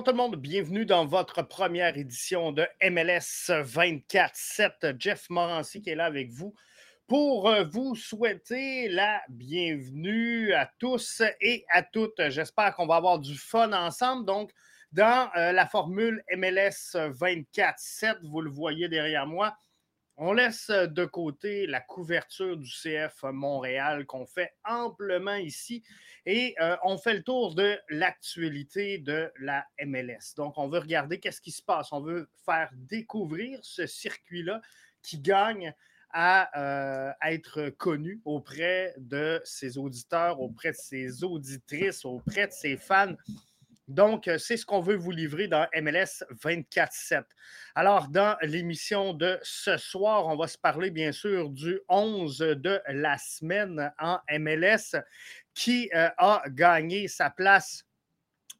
bonsoir tout le monde. Bienvenue dans votre première édition de MLS 24-7. Jeff Morancy qui est là avec vous pour euh, vous souhaiter la bienvenue à tous et à toutes. J'espère qu'on va avoir du fun ensemble. Donc, dans euh, la formule MLS 24-7, vous le voyez derrière moi, on laisse de côté la couverture du CF Montréal qu'on fait amplement ici et euh, on fait le tour de l'actualité de la MLS. Donc, on veut regarder qu'est-ce qui se passe. On veut faire découvrir ce circuit-là qui gagne à, euh, être connu auprès de ses auditeurs, auprès de ses auditrices, auprès de ses fans. Donc, euh, c'est ce qu'on veut vous livrer dans MLS 24-7. Alors, dans l'émission de ce soir, on va se parler bien sûr du 11 de la semaine en MLS qui euh, a gagné sa place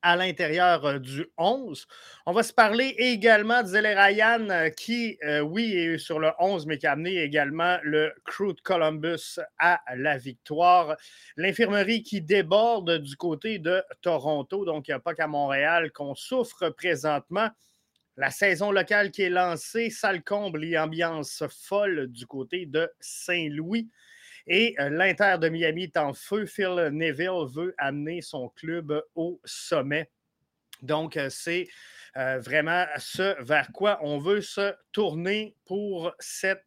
à l'intérieur euh, du 11. On va se parler également de Zeller Ryan, euh, qui, euh, oui, est sur le 11, mais qui a amené également le Crew de Columbus à la victoire. L'infirmerie qui déborde du côté de Toronto, donc il n'y a pas qu'à Montréal qu'on souffre présentement. La saison locale qui est lancée, salle comble et folle du côté de Saint-Louis. Et euh, l'Inter de Miami est en feu. Phil Neville veut amener son club au sommet. Donc, euh, c'est euh, vraiment ce vers quoi on veut se tourner pour cette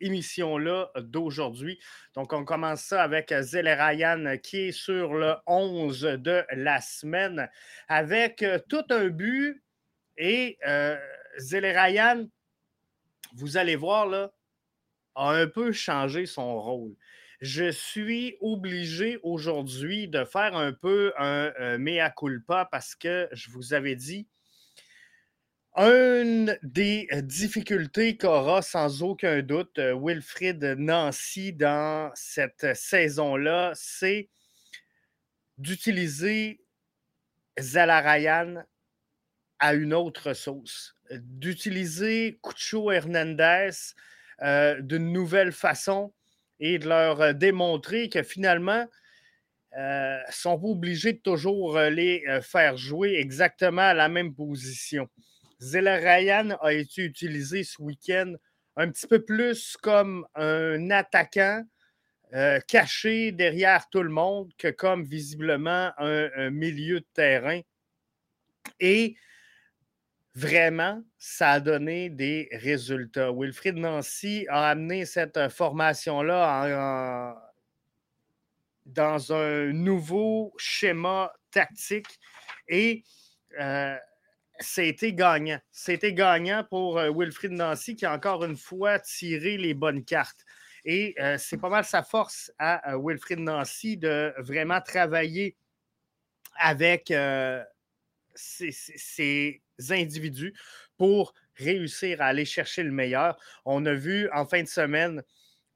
émission-là d'aujourd'hui. Donc, on commence ça avec Zelle Ryan qui est sur le 11 de la semaine avec tout un but. Et euh, Ryan, vous allez voir, là, a un peu changé son rôle. Je suis obligé aujourd'hui de faire un peu un, mea culpa parce que je vous avais dit, une des difficultés qu'aura sans aucun doute euh, Wilfrid Nancy dans cette saison-là, c'est d'utiliser Zalarayan à une autre sauce, d'utiliser Cucho Hernandez euh, d'une nouvelle façon et de leur euh, démontrer que finalement, euh, sont pas obligés de toujours euh, les faire jouer exactement à la même position. Zella Ryan a été utilisé ce week-end un petit peu plus comme un attaquant caché derrière tout le monde que comme visiblement un milieu de terrain. Et vraiment, ça a donné des résultats. Wilfried Nancy a amené cette euh, formation-là dans un nouveau schéma tactique et euh, c'était gagnant. C'était gagnant pour euh, Wilfried Nancy qui a encore une fois tiré les bonnes cartes. Et c'est pas mal sa force à Wilfried Nancy de vraiment travailler avec ces individus pour réussir à aller chercher le meilleur. On a vu en fin de semaine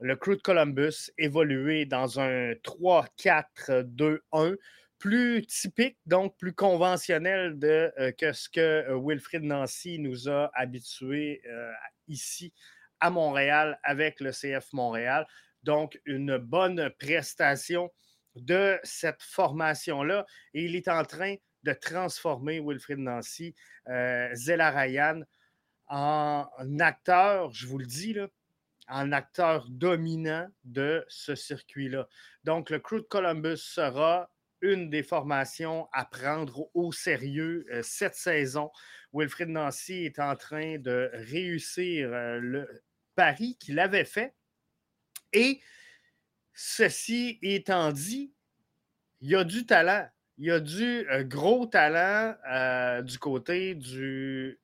le crew de Columbus évoluer dans un 3-4-2-1 plus typique, donc plus conventionnel de, euh, que ce que euh, Wilfrid Nancy nous a habitués euh, ici à Montréal avec le CF Montréal. Donc, une bonne prestation de cette formation-là. Et il est en train de transformer Wilfrid Nancy, euh, Zella Ryan, en acteur, je vous le dis, en acteur dominant de ce circuit-là. Donc, le Crew de Columbus sera une des formations à prendre au sérieux euh, cette saison. Wilfrid Nancy est en train de réussir euh, le pari qu'il avait fait. Et ceci étant dit, il y a du talent il y a du euh, gros talent euh, du côté du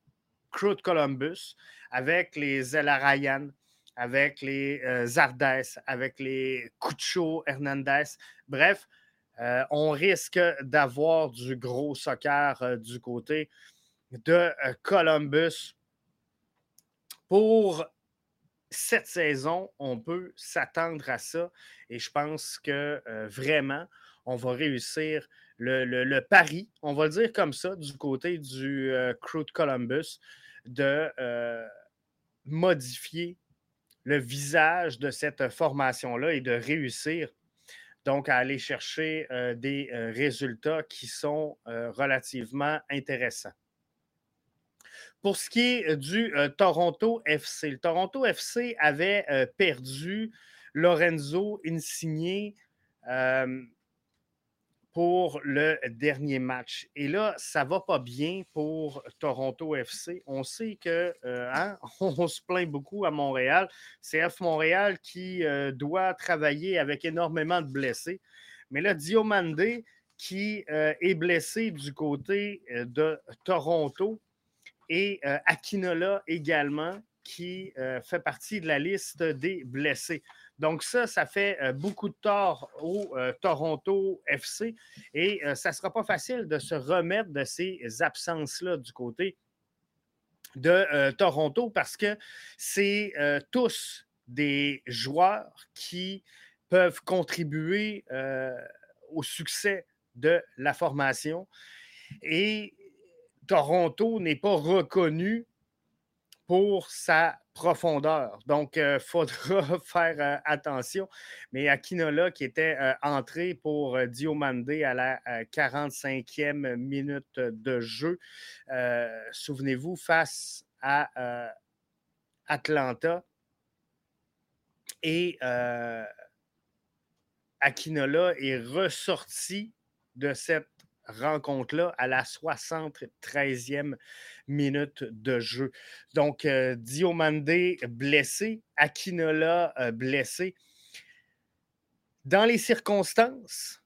Crew de Columbus avec les Ryan, avec les euh, avec les Cucho Hernandez. Bref, on risque d'avoir du gros soccer du côté de Columbus. Pour cette saison, on peut s'attendre à ça et je pense que vraiment, on va réussir le, pari, on va le dire comme ça, du côté du euh, Crew de Columbus, de euh, modifier le visage de cette formation-là et de réussir donc à aller chercher des résultats qui sont relativement intéressants. Pour ce qui est du Toronto FC, le Toronto FC avait perdu Lorenzo Insigne pour le dernier match. Et là, ça ne va pas bien pour Toronto FC. On sait que hein, on se plaint beaucoup à Montréal. C'est F Montréal qui doit travailler avec énormément de blessés. Mais là, Diomande, qui est blessé du côté de Toronto, et euh, Akinola également, qui euh, fait partie de la liste des blessés. Donc ça, ça fait euh, beaucoup de tort au Toronto FC et ça ne sera pas facile de se remettre de ces absences-là du côté de Toronto parce que c'est tous des joueurs qui peuvent contribuer au succès de la formation. Et Toronto n'est pas reconnu pour sa profondeur. Donc, il euh, faudra faire euh, attention. Mais Akinola, qui était euh, entré pour Diomande à la 45e minute de jeu, souvenez-vous, face à Atlanta. Et Akinola est ressorti de cette rencontre-là à la 73e minute de jeu. Donc, euh, Diomande blessé, Akinola euh, blessé. Dans les circonstances,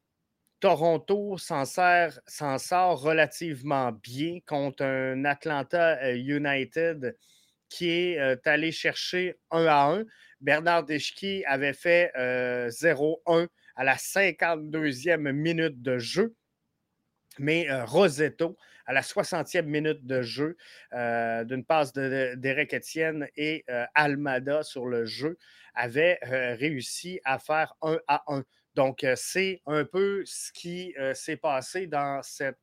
Toronto s'en sort relativement bien contre un Atlanta euh, United qui est allé chercher 1 à 1. Bernard Deschki avait fait 0-1 à la 52e minute de jeu. Mais euh, Rosetto, à la 60e minute de jeu, euh, d'une passe d'Eric Etienne et euh, Almada sur le jeu, avait réussi à faire 1 à 1. Donc, c'est un peu ce qui s'est passé dans cet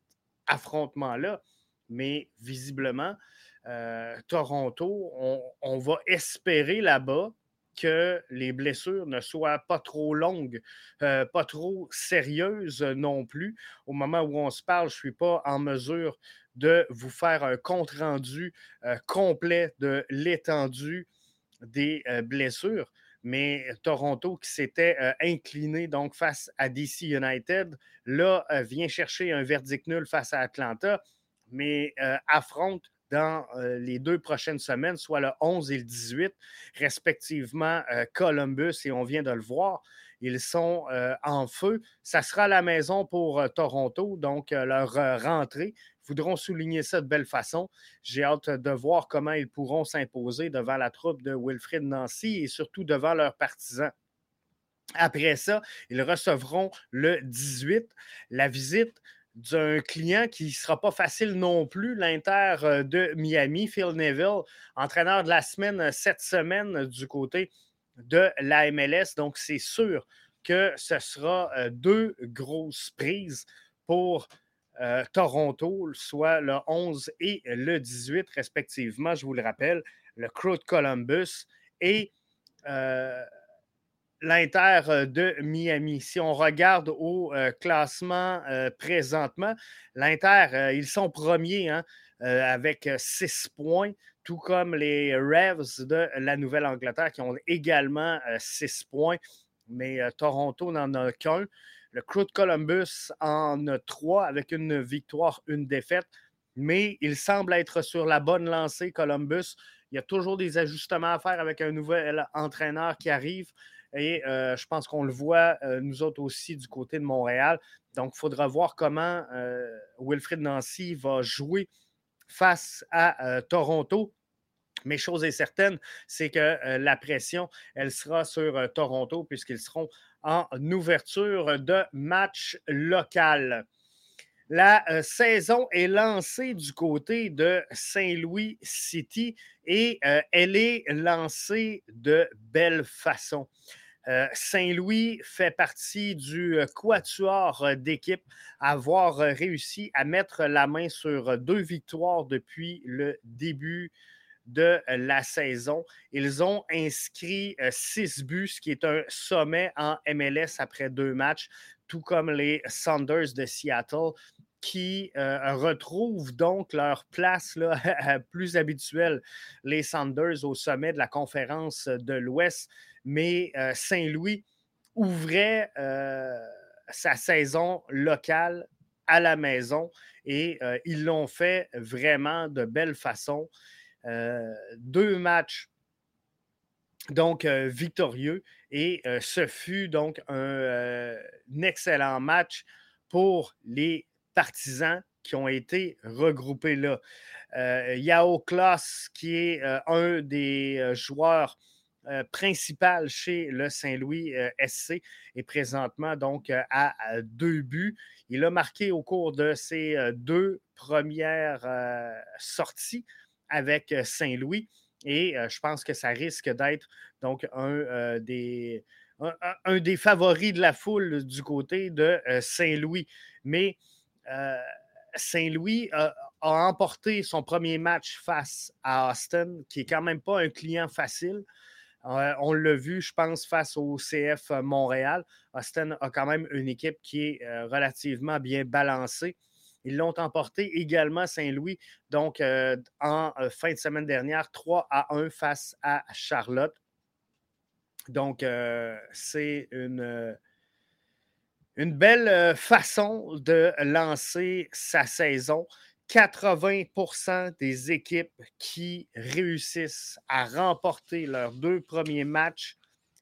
affrontement-là. Mais visiblement, Toronto, on va espérer là-bas que les blessures ne soient pas trop longues, euh, pas trop sérieuses non plus. Au moment où on se parle, je ne suis pas en mesure de vous faire un compte-rendu euh, complet de l'étendue des euh, blessures. Mais Toronto, qui s'était incliné donc face à DC United, là, vient chercher un verdict nul face à Atlanta, mais affronte dans euh, les deux prochaines semaines, soit le 11 et le 18, respectivement euh, Columbus, et on vient de le voir. Ils sont euh, en feu. Ça sera la maison pour Toronto, donc leur rentrée. Voudront souligner ça de belle façon. J'ai hâte de voir comment ils pourront s'imposer devant la troupe de Wilfrid Nancy et surtout devant leurs partisans. Après ça, ils recevront le 18 la visite d'un client qui ne sera pas facile non plus, l'Inter euh, de Miami, Phil Neville, entraîneur de la semaine euh, cette semaine du côté de la MLS. Donc, c'est sûr que ce sera euh, deux grosses prises pour Toronto, soit le 11 et le 18 respectivement, je vous le rappelle, le Crew de Columbus et l'Inter euh, de Miami. Si on regarde au euh, classement euh, présentement, l'Inter, ils sont premiers hein, avec six points, tout comme les Revs de la Nouvelle-Angleterre qui ont également six points, mais Toronto n'en a qu'un. Le Crew de Columbus en a trois avec une victoire, une défaite, mais il semble être sur la bonne lancée, Columbus. Il y a toujours des ajustements à faire avec un nouvel entraîneur qui arrive. Et euh, je pense qu'on le voit, euh, nous autres aussi, du côté de Montréal. Donc, il faudra voir comment euh, Wilfrid Nancy va jouer face à Toronto. Mais chose est certaine, c'est que la pression, elle sera sur Toronto puisqu'ils seront en ouverture de match local. La saison est lancée du côté de Saint-Louis City et elle est lancée de belle façon. Euh, Saint-Louis fait partie du euh, quatuor euh, d'équipe avoir réussi à mettre la main sur deux victoires depuis le début de la saison. Ils ont inscrit six buts, ce qui est un sommet en MLS après deux matchs, tout comme les Saunders de Seattle qui retrouvent donc leur place plus habituelle, les Saunders au sommet de la conférence de l'Ouest. Mais Saint-Louis ouvrait sa saison locale à la maison et euh, ils l'ont fait vraiment de belle façon. Euh, deux matchs donc euh, victorieux et ce fut donc un, excellent match pour les partisans qui ont été regroupés là. Yao Klaus, qui est un des joueurs euh, principal chez le Saint-Louis euh, SC est présentement donc euh, à, deux buts. Il a marqué au cours de ses deux premières sorties avec Saint-Louis et je pense que ça risque d'être donc un des favoris de la foule du côté de Saint-Louis. Mais Saint-Louis a, emporté son premier match face à Austin, qui est quand même pas un client facile. Euh, on l'a vu, je pense, face au CF Montréal. Austin a quand même une équipe qui est euh, relativement bien balancée. Ils l'ont emporté également Saint-Louis, donc euh, en fin de semaine dernière, 3 à 1 face à Charlotte. Donc, c'est une, une belle façon de lancer sa saison. 80% des équipes qui réussissent à remporter leurs deux premiers matchs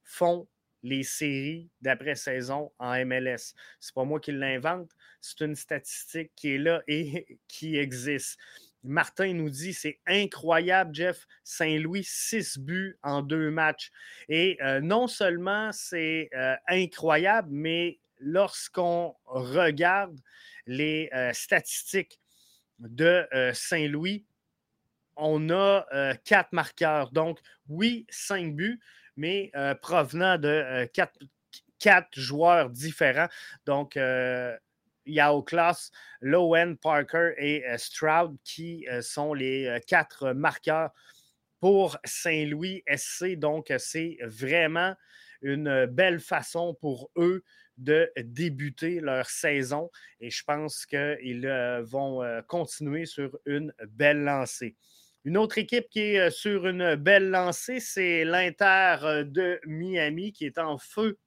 font les séries d'après-saison en MLS. C'est pas moi qui l'invente, c'est une statistique qui est là et qui existe. Martin nous dit c'est incroyable, Jeff. Saint-Louis, six buts en deux matchs. Et euh, non seulement c'est euh, incroyable, mais lorsqu'on regarde les euh, statistiques de euh, Saint-Louis, on a euh, quatre marqueurs. Donc, oui, cinq buts, mais euh, provenant de quatre, joueurs différents. Donc, Yao Klaus, Lowen, Parker et Stroud qui sont les quatre marqueurs pour Saint-Louis SC. Donc, c'est vraiment une belle façon pour eux de débuter leur saison et je pense qu'ils vont continuer sur une belle lancée. Une autre équipe qui est sur une belle lancée, c'est l'Inter de Miami qui est en feu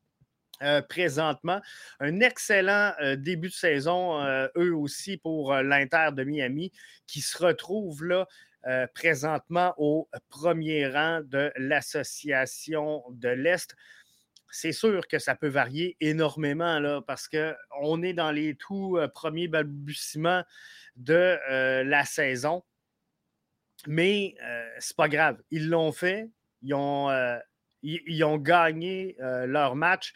présentement. Un excellent début de saison, eux aussi, pour l'Inter de Miami, qui se retrouve là présentement au premier rang de l'Association de l'Est c'est sûr que ça peut varier énormément là, parce qu'on est dans les tout euh, premiers balbutiements de euh, la saison. Mais euh, c'est pas grave. Ils l'ont fait. Ils ont, gagné leur match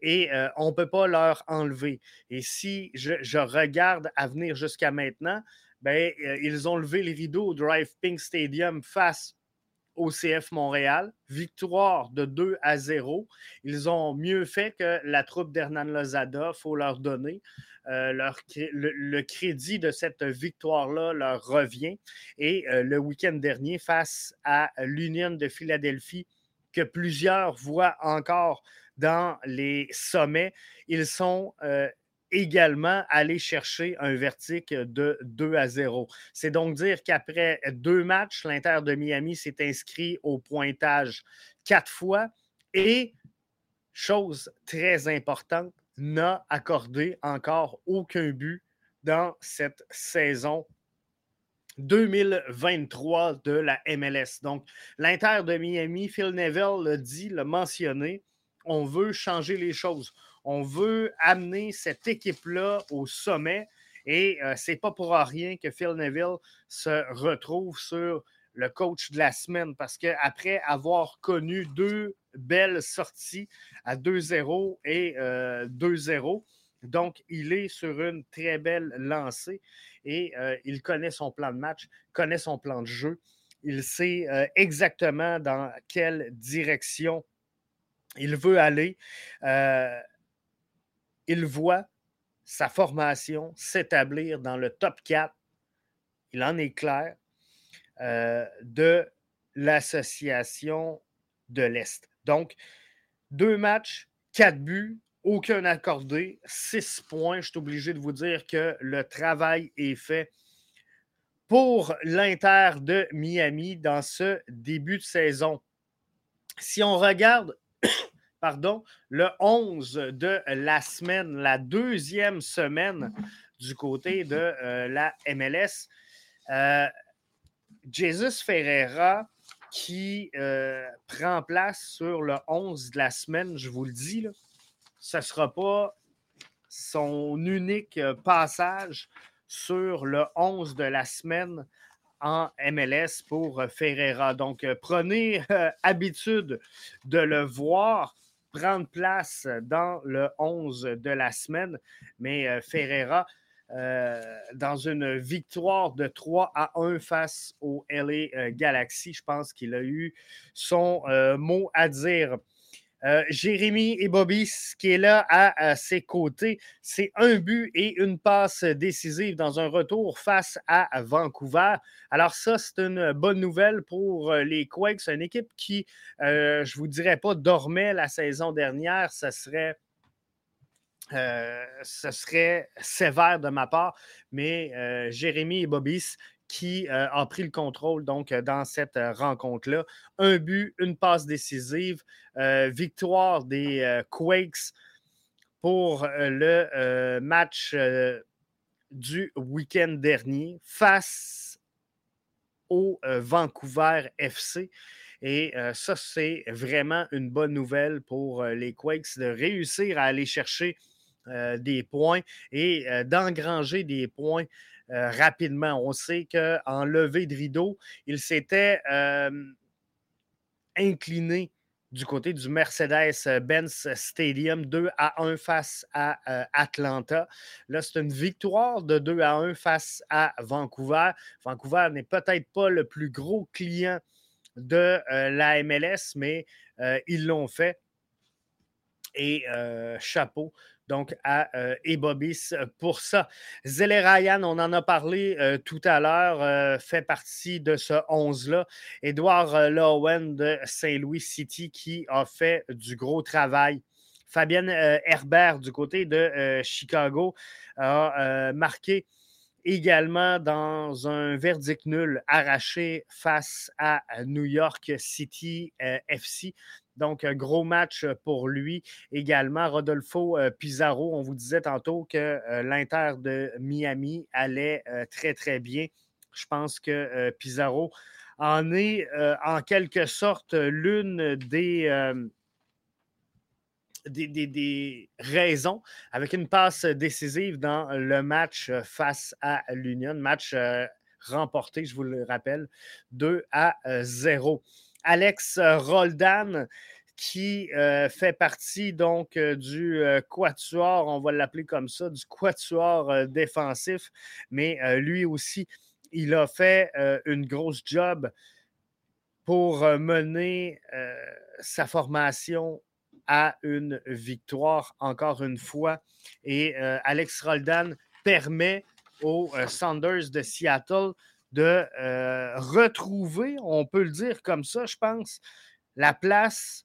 et on ne peut pas leur enlever. Et si je, regarde à venir jusqu'à maintenant, ben, ils ont levé les rideaux au Drive Pink Stadium face au CF Montréal. Victoire de 2 à 0. Ils ont mieux fait que la troupe d'Hernan Lozada, il faut leur donner. Euh, le, crédit de cette victoire-là leur revient. Et euh, le week-end dernier, face à l'Union de Philadelphie, que plusieurs voient encore dans les sommets, ils sont euh, également aller chercher un vertique de 2 à 0. C'est donc dire qu'après deux matchs, l'Inter de Miami s'est inscrit au pointage quatre fois et, chose très importante, n'a accordé encore aucun but dans cette saison 2023 de la MLS. Donc, l'Inter de Miami, Phil Neville l'a dit, l'a mentionné, on veut changer les choses. On veut amener cette équipe-là au sommet. Et euh, c'est pas pour rien que Phil Neville se retrouve sur le coach de la semaine parce qu'après avoir connu deux belles sorties à 2-0 et 2-0, euh, donc il est sur une très belle lancée et euh, il connaît son plan de match, connaît son plan de jeu. Il sait exactement dans quelle direction il veut aller il voit sa formation s'établir dans le top 4, il en est clair, euh, de l'association de l'Est. Donc, deux matchs, quatre buts, aucun accordé, six points. Je suis obligé de vous dire que le travail est fait pour l'Inter de Miami dans ce début de saison. Si on regarde, pardon, le 11 de la semaine, la deuxième semaine du côté de euh, la MLS, euh, Jesus Ferreira qui euh, prend place sur le 11 de la semaine, je vous le dis, là, ce ne sera pas son unique passage sur le 11 de la semaine en MLS pour Ferreira. Donc, prenez habitude de le voir prendre place dans le 11 de la semaine. Mais Ferreira, euh, dans une victoire de 3 à 1 face au LA euh, Galaxy. Je pense qu'il a eu son euh, mot à dire. Jérémy et Bobby, qui est là à, ses côtés, c'est un but et une passe décisive dans un retour face à Vancouver. Alors ça, c'est une bonne nouvelle pour les Quakes, une équipe qui, je ne vous dirais pas, dormait la saison dernière. Serait euh, ce serait sévère de ma part, mais euh, Jérémy et Bobis qui euh, ont pris le contrôle donc dans cette rencontre-là. Un but, une passe décisive, victoire des Quakes pour le match du week-end dernier face au Vancouver FC. Et ça, c'est vraiment une bonne nouvelle pour les Quakes de réussir à aller chercher euh, des points et euh, d'engranger des points euh, rapidement. On sait qu'en levée de rideau, il s'était incliné du côté du Mercedes-Benz Stadium 2 à 1 face à Atlanta. Là, c'est une victoire de 2 à 1 face à Vancouver. Vancouver n'est peut-être pas le plus gros client de la MLS, mais ils l'ont fait. Et chapeau donc à Ebobis pour ça. Zele Ryan, on en a parlé tout à l'heure, fait partie de ce 11-là. Edouard Lowen de Saint-Louis City qui a fait du gros travail. Fabienne Herbert du côté de Chicago a marqué également dans un verdict nul arraché face à New York City FC. Donc, un gros match euh, pour lui également. Rodolfo euh, Pizarro, on vous disait tantôt que euh, l'Inter de Miami allait très, très bien. Je pense que Pizarro en est en quelque sorte l'une des, des, raisons, avec une passe décisive dans le match face à l'Union, match remporté, je vous le rappelle, 2 à 0. Alex Roldan, qui euh, fait partie donc euh, du euh, quatuor, on va l'appeler comme ça, du quatuor défensif, mais lui aussi, il a fait une grosse job pour mener sa formation à une victoire encore une fois. Et Alex Roldan permet aux Sanders de Seattle de retrouver, on peut le dire comme ça, je pense, la place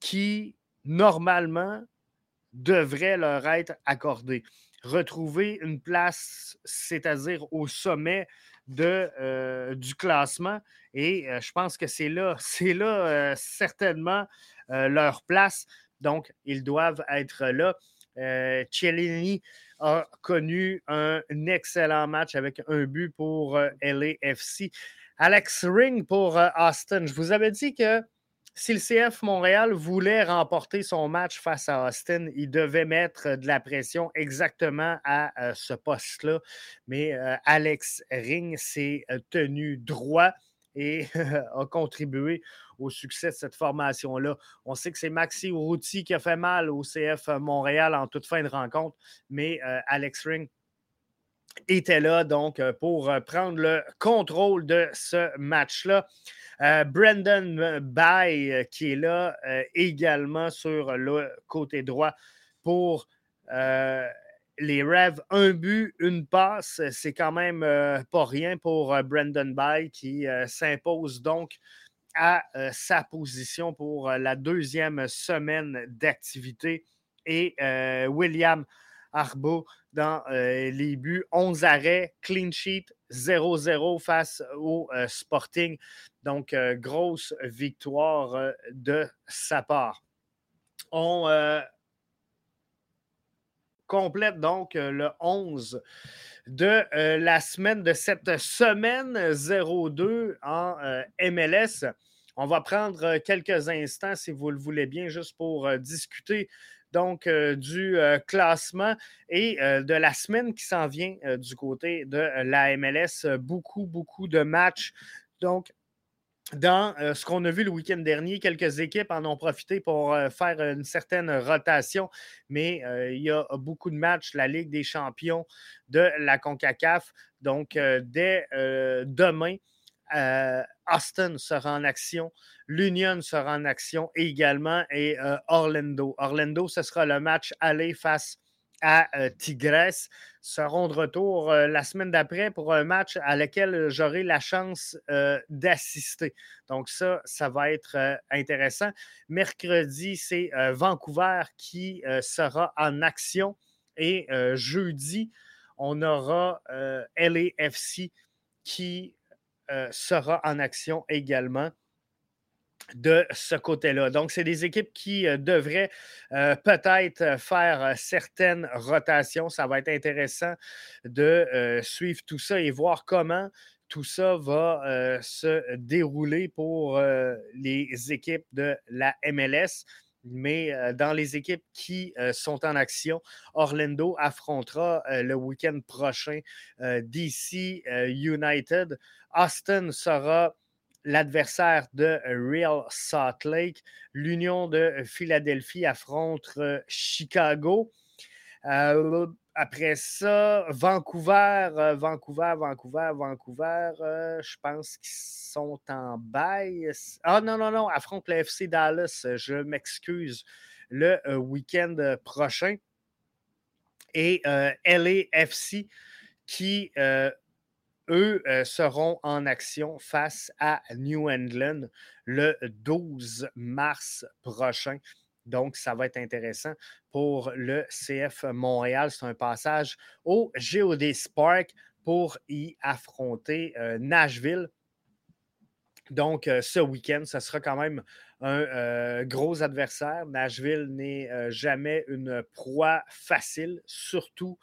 qui, normalement, devrait leur être accordée. Retrouver une place, c'est-à-dire au sommet de, euh, du classement. Et euh, je pense que c'est là, c'est là euh, certainement leur place. Donc, ils doivent être là. Cellini a connu un excellent match avec un but pour LAFC. Alex Ring pour Austin. Je vous avais dit que si le CF Montréal voulait remporter son match face à Austin, il devait mettre de la pression exactement à euh, ce poste-là. Mais euh, Alex Ring s'est euh, tenu droit et a contribué au succès de cette formation-là. On sait que c'est Maxi Routy qui a fait mal au CF Montréal en toute fin de rencontre, mais Alex Ring était là donc pour prendre le contrôle de ce match-là. Euh, Brandon Bay euh, qui est là euh, également sur le côté droit pour les Rêves. Un but, une passe, c'est quand même pas rien pour Brandon Bay qui s'impose donc à sa position pour la deuxième semaine d'activité. Et William Arbo dans les buts. 11 arrêts, clean sheet, 0-0 face au Sporting. Donc, grosse victoire de sa part. On complète donc le 11 de la semaine de cette semaine 02 en MLS. On va prendre quelques instants, si vous le voulez bien, juste pour discuter donc du classement et de la semaine qui s'en vient du côté de la MLS. Beaucoup, beaucoup de matchs. Donc, dans ce qu'on a vu le week-end dernier, quelques équipes en ont profité pour faire une certaine rotation, mais il y a beaucoup de matchs, la Ligue des champions de la CONCACAF. Donc, dès demain, Austin sera en action, l'Union sera en action également et Orlando. Orlando, ce sera le match aller face à euh, Tigres seront de retour euh, la semaine d'après pour un match à lequel j'aurai la chance euh, d'assister. Donc ça, ça va être intéressant. Mercredi, c'est Vancouver qui sera en action et jeudi, on aura LAFC qui sera en action également de ce côté-là. Donc, c'est des équipes qui euh, devraient euh, peut-être faire euh, certaines rotations. Ça va être intéressant de suivre tout ça et voir comment tout ça va se dérouler pour les équipes de la MLS. Mais dans les équipes qui sont en action, Orlando affrontera le week-end prochain DC United. Austin sera l'adversaire de Real Salt Lake. L'Union de Philadelphie affronte euh, Chicago. Euh, après ça, Vancouver, euh, Vancouver, Vancouver, Vancouver, je pense qu'ils sont en bail. Ah non, non, non, affronte le FC Dallas, je m'excuse, le week-end prochain. Et LAFC qui eux euh, seront en action face à New England le 12 mars prochain. Donc, ça va être intéressant pour le CF Montréal. C'est un passage au GOD Spark pour y affronter euh, Nashville. Donc, euh, ce week-end, ce sera quand même un gros adversaire. Nashville n'est jamais une proie facile, surtout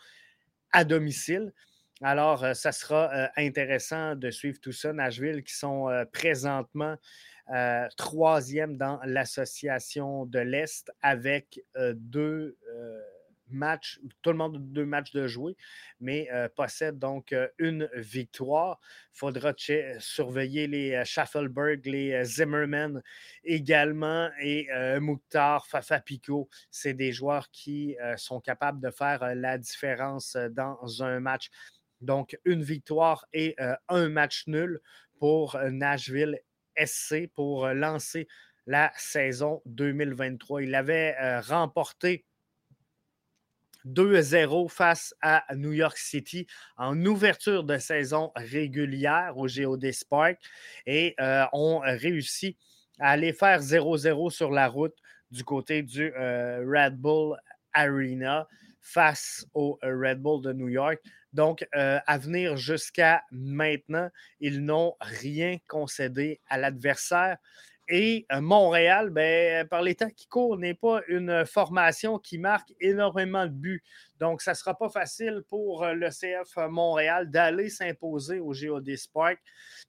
à domicile. Alors, euh, ça sera euh, intéressant de suivre tout ça. Nashville, qui sont euh, présentement troisième dans l'association de l'Est avec deux matchs, tout le monde a deux matchs de jouer, mais possède donc une victoire. Il faudra surveiller les Schaffelberg, les Zimmerman également et Mouktar, Fafa Pico. C'est des joueurs qui sont capables de faire la différence dans un match. Donc, une victoire et euh, un match nul pour euh, Nashville SC pour euh, lancer la saison 2023. Il avait remporté 2-0 face à New York City en ouverture de saison régulière au GOD Spark et ont réussi à aller faire 0-0 sur la route du côté du Red Bull Arena face au Red Bull de New York. Donc, euh, à venir jusqu'à maintenant, ils n'ont rien concédé à l'adversaire. Et euh, Montréal, ben, par les temps qui courent, n'est pas une formation qui marque énormément de buts. Donc, ça ne sera pas facile pour euh, le CF Montréal d'aller s'imposer au GOD Spark.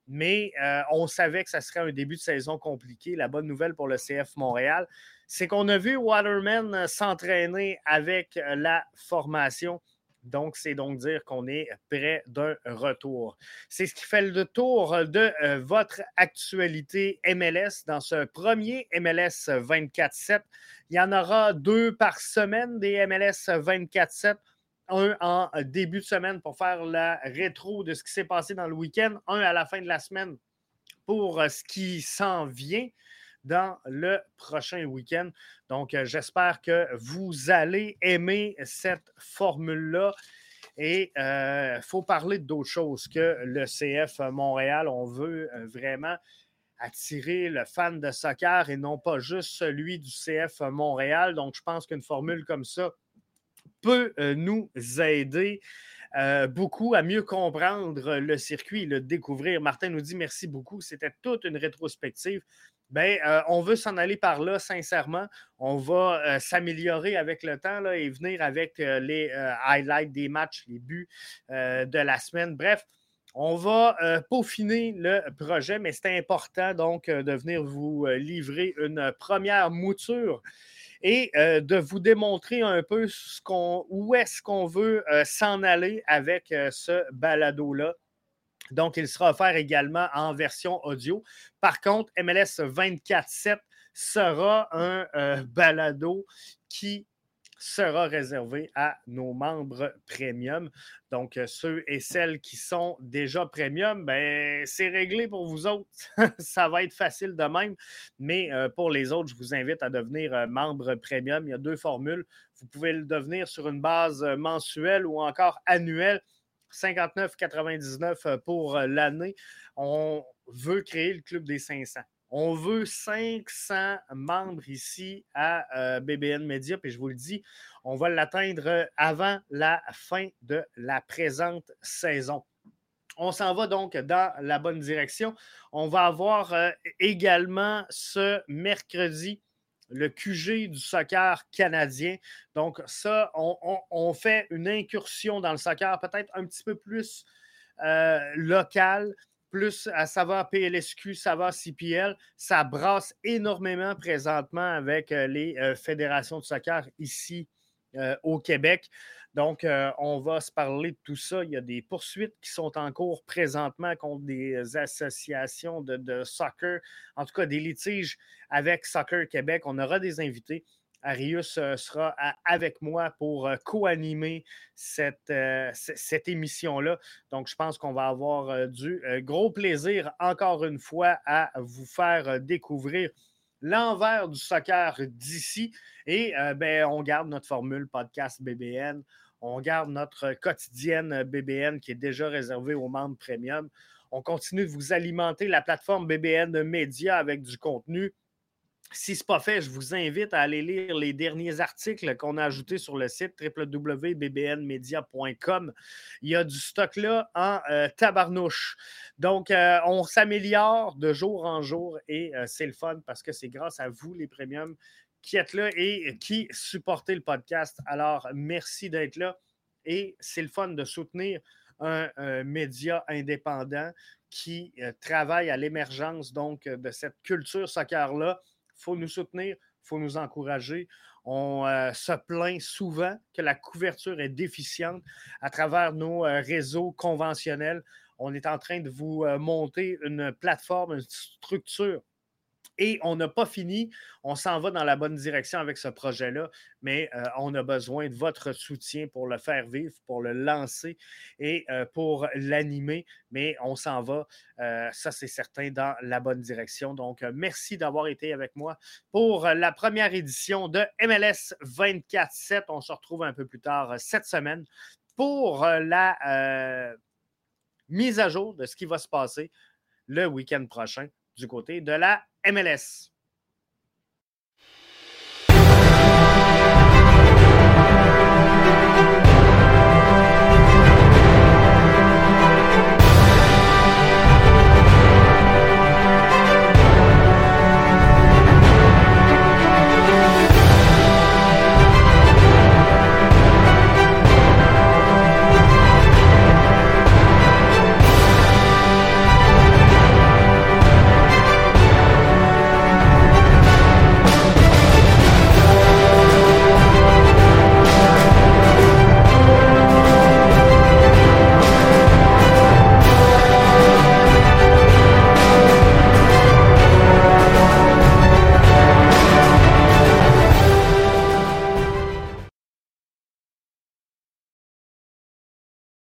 Mais on savait que ça serait un début de saison compliqué. La bonne nouvelle pour le CF Montréal, c'est qu'on a vu Waterman s'entraîner avec la formation donc, c'est donc dire qu'on est près d'un retour. C'est ce qui fait le tour de euh, votre actualité MLS dans ce premier MLS 24-7. Il y en aura deux par semaine des MLS 24-7 un en début de semaine pour faire la rétro de ce qui s'est passé dans le week-end, un à la fin de la semaine pour euh, ce qui s'en vient dans le prochain week-end. Donc, euh, j'espère que vous allez aimer cette formule-là. Et il euh, faut parler d'autre chose que le CF Montréal. On veut euh, vraiment attirer le fan de soccer et non pas juste celui du CF Montréal. Donc, je pense qu'une formule comme ça peut nous aider. Beaucoup à mieux comprendre le circuit, le découvrir. Martin nous dit merci beaucoup. C'était toute une rétrospective. Ben, euh, on veut s'en aller par là, sincèrement. On va s'améliorer avec le temps là, et venir avec les highlights des matchs, les buts de la semaine. Bref, on va euh, peaufiner le projet, mais c'est important donc euh, de venir vous euh, livrer une première mouture et de vous démontrer un peu où est-ce qu'on veut s'en aller avec ce balado-là. Donc, il sera offert également en version audio. Par contre, MLS 24-7 sera un balado qui sera réservé à nos membres premium. Donc, euh, ceux et celles qui sont déjà premium, ben, c'est réglé pour vous autres. Ça va être facile de même. Mais euh, pour les autres, je vous invite à devenir euh, membre premium. Il y a deux formules. Vous pouvez le devenir sur une base mensuelle ou encore annuelle. 59,99 pour l'année. On veut créer le club des 500. On veut 500 membres ici à euh, BBN Media, puis je vous le dis, on va l'atteindre avant la fin de la présente saison. On s'en va donc dans la bonne direction. On va avoir euh, également ce mercredi le QG du soccer canadien. Donc, ça, on, fait une incursion dans le soccer peut-être un petit peu plus euh, local plus à savoir PLSQ, savoir CPL, ça brasse énormément présentement avec euh, les euh, fédérations de soccer ici euh, au Québec. Donc, on va se parler de tout ça. Il y a des poursuites qui sont en cours présentement contre des associations de, soccer, en tout cas des litiges avec Soccer Québec. On aura des invités. Arius euh, sera avec moi pour euh, co-animer cette, euh, cette émission-là. Donc, je pense qu'on va avoir du gros plaisir, encore une fois, à vous faire découvrir l'envers du soccer d'ici. Et ben, on garde notre formule podcast BBN. On garde notre quotidienne BBN qui est déjà réservée aux membres premium. On continue de vous alimenter la plateforme BBN Média avec du contenu si ce n'est pas fait, je vous invite à aller lire les derniers articles qu'on a ajoutés sur le site www.bbnmedia.com. Il y a du stock là en euh, tabarnouche. Donc, euh, on s'améliore de jour en jour et euh, c'est le fun parce que c'est grâce à vous, les premiums, qui êtes là et qui supportez le podcast. Alors, merci d'être là et c'est le fun de soutenir un, média indépendant qui travaille à l'émergence donc de cette culture soccer-là faut nous soutenir, il faut nous encourager. On euh, se plaint souvent que la couverture est déficiente à travers nos euh, réseaux conventionnels. On est en train de vous euh, monter une plateforme, une structure et on n'a pas fini. On s'en va dans la bonne direction avec ce projet-là, mais euh, on a besoin de votre soutien pour le faire vivre, pour le lancer et euh, pour l'animer. Mais on s'en va, euh, ça c'est certain, dans la bonne direction. Donc, merci d'avoir été avec moi pour la première édition de MLS 24-7. On se retrouve un peu plus tard cette semaine pour la mise à jour de ce qui va se passer le week-end prochain du côté de la MLS.